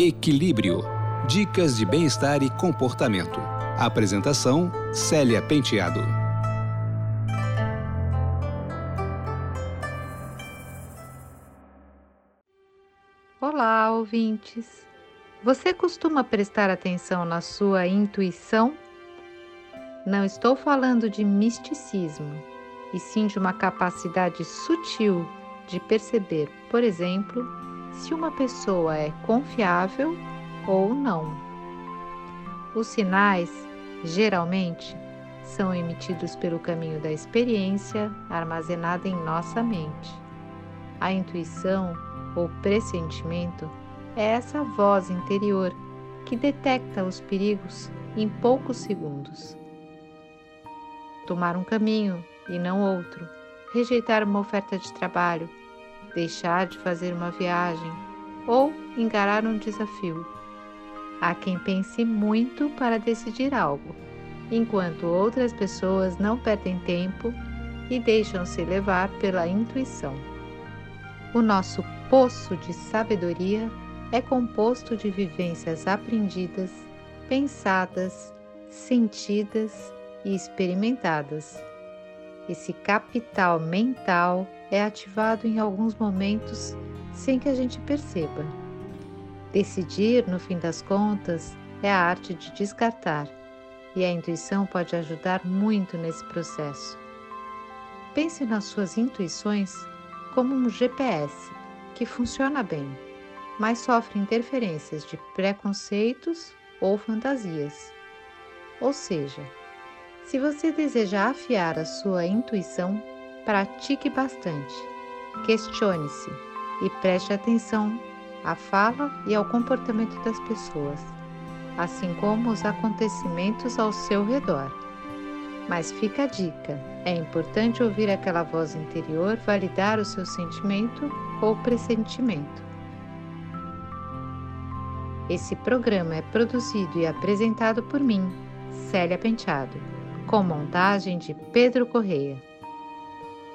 Equilíbrio. Dicas de bem-estar e comportamento. Apresentação: Célia Penteado. Olá, ouvintes. Você costuma prestar atenção na sua intuição? Não estou falando de misticismo, e sim de uma capacidade sutil de perceber, por exemplo, se uma pessoa é confiável ou não. Os sinais, geralmente, são emitidos pelo caminho da experiência armazenada em nossa mente. A intuição ou pressentimento é essa voz interior que detecta os perigos em poucos segundos. Tomar um caminho e não outro, rejeitar uma oferta de trabalho, deixar de fazer uma viagem ou encarar um desafio. Há quem pense muito para decidir algo, enquanto outras pessoas não perdem tempo e deixam-se levar pela intuição. O nosso poço de sabedoria é composto de vivências aprendidas, pensadas, sentidas e experimentadas. Esse capital mental é ativado em alguns momentos sem que a gente perceba. Decidir, no fim das contas, é a arte de descartar, e a intuição pode ajudar muito nesse processo. Pense nas suas intuições como um GPS que funciona bem, mas sofre interferências de preconceitos ou fantasias. Ou seja, se você deseja afiar a sua intuição, pratique bastante, questione-se e preste atenção à fala e ao comportamento das pessoas, assim como os acontecimentos ao seu redor. Mas fica a dica: é importante ouvir aquela voz interior validar o seu sentimento ou pressentimento. Esse programa é produzido e apresentado por mim, Célia Penteado, com montagem de Pedro Correia.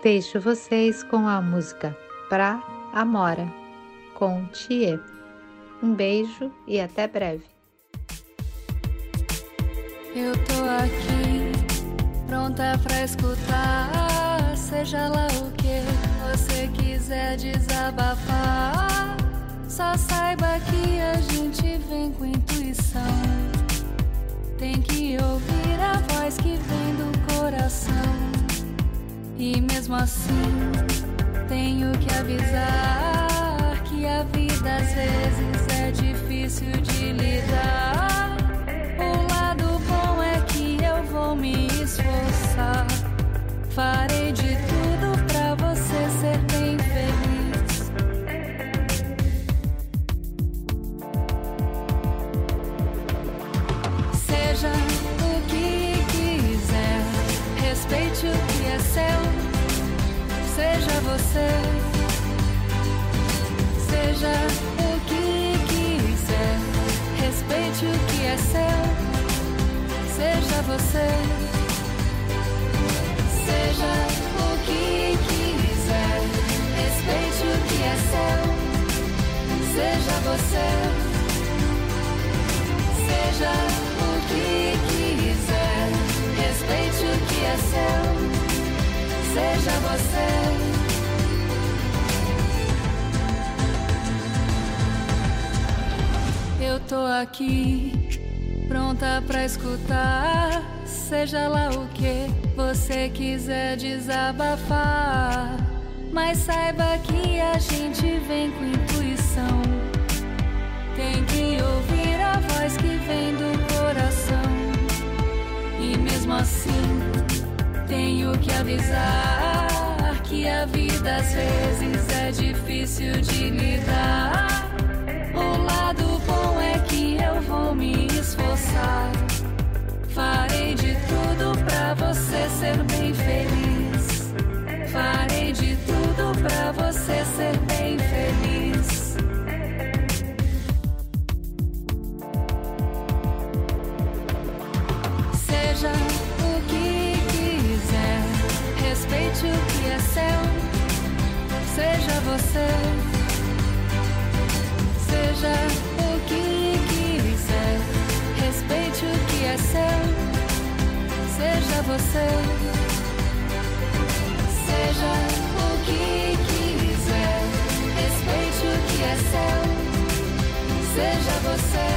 Deixo vocês com a música Pra Amora, com Tie. Um beijo e até breve. Eu tô aqui, pronta pra escutar, seja lá o que você quiser desabafar. Só saiba que a gente vem com intuição. Tem que mesmo assim, tenho que avisar que a vida às vezes é difícil de você, seja o que quiser, respeite o que é seu. Seja você, seja o que quiser, respeite o que é seu. Seja você, seja o que quiser, respeite o que é seu. Seja você. Aqui, pronta pra escutar. Seja lá o que você quiser desabafar. Mas saiba que a gente vem com intuição. Tem que ouvir a voz que vem do coração. E mesmo assim, tenho que avisar que a vida às vezes é difícil de lidar. você. Seja o que quiser, respeite o que é seu. Seja você. Seja o que quiser, respeite o que é seu. Seja você.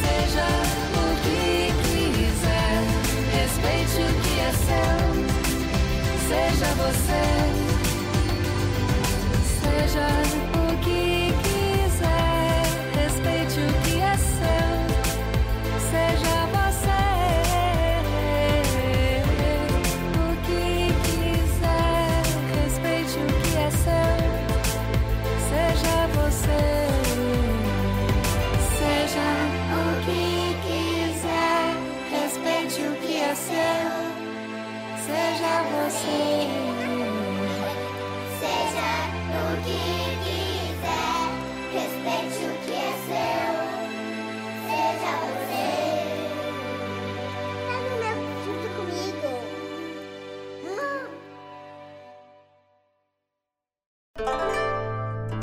Seja o que quiser, respeite o que é seu. Seja você.